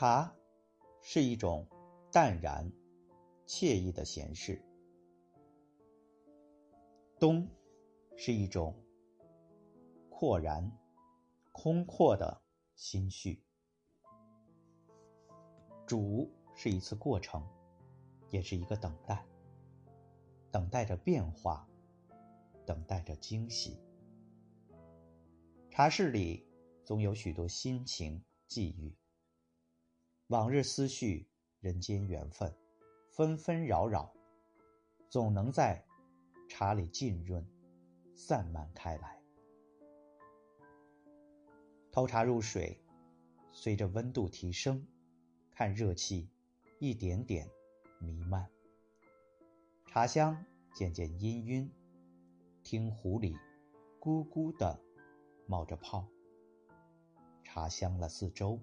茶是一种淡然、惬意的闲适。冬是一种阔然、空阔的心绪。煮是一次过程，也是一个等待，等待着变化，等待着惊喜。茶室里总有许多心情际遇。往日思绪，人间缘分，纷纷扰扰，总能在茶里浸润、散漫开来。投茶入水，随着温度提升，看热气一点点弥漫，茶香渐渐氤氲，听壶里咕咕的冒着泡，茶香了四周。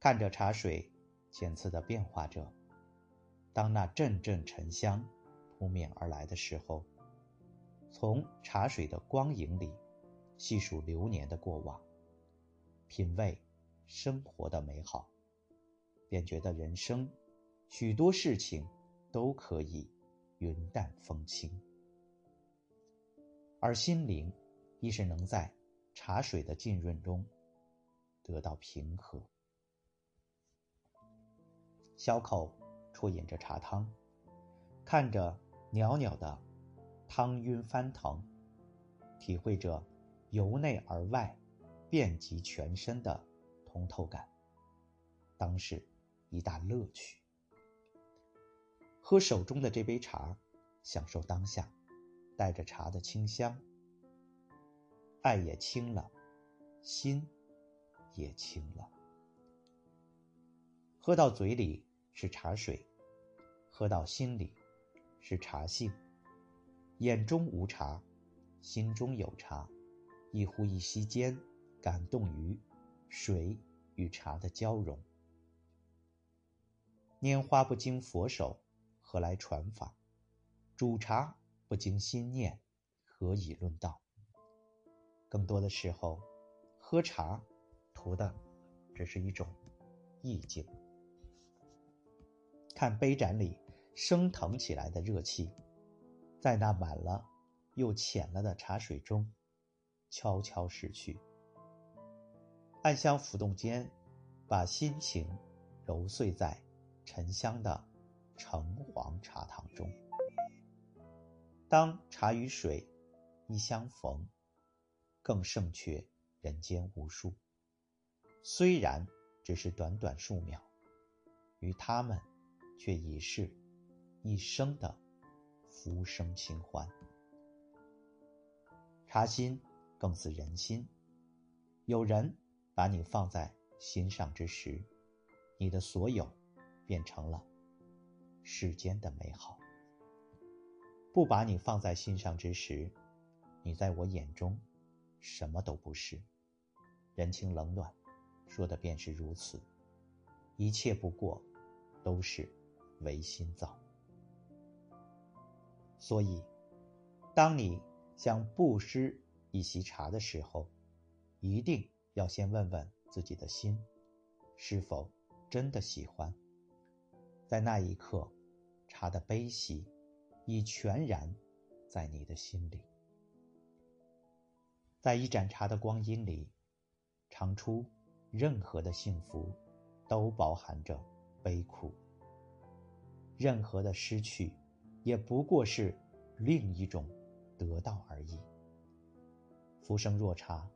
看着茶水浅次的变化着，当那阵阵沉香扑面而来的时候，从茶水的光影里细数流年的过往，品味生活的美好，便觉得人生许多事情都可以云淡风轻，而心灵亦是能在茶水的浸润中得到平和。小口啜饮着茶汤，看着袅袅的汤晕翻腾，体会着由内而外遍及全身的通透感，当是一大乐趣。喝手中的这杯茶，享受当下，带着茶的清香，爱也轻了，心也轻了，喝到嘴里。是茶水，喝到心里，是茶性。眼中无茶，心中有茶，一呼一吸间，感动于水与茶的交融。拈花不经佛手，何来传法？煮茶不经心念，何以论道？更多的时候，喝茶图的只是一种意境。看杯盏里升腾起来的热气，在那满了又浅了的茶水中，悄悄逝去。暗香浮动间，把心情揉碎在沉香的橙黄茶汤中。当茶与水一相逢，更胜却人间无数。虽然只是短短数秒，与他们。却已是一生的浮生清欢。茶心更似人心，有人把你放在心上之时，你的所有变成了世间的美好；不把你放在心上之时，你在我眼中什么都不是。人情冷暖，说的便是如此，一切不过都是。唯心造，所以，当你想布施一席茶的时候，一定要先问问自己的心，是否真的喜欢。在那一刻，茶的悲喜已全然在你的心里。在一盏茶的光阴里，尝出任何的幸福，都包含着悲苦。任何的失去，也不过是另一种得到而已。浮生若茶，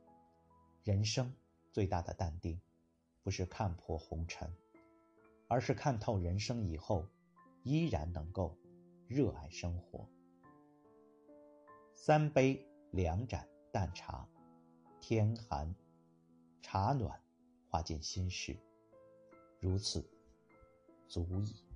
人生最大的淡定，不是看破红尘，而是看透人生以后，依然能够热爱生活。三杯两盏淡茶，天寒，茶暖，化尽心事，如此足矣。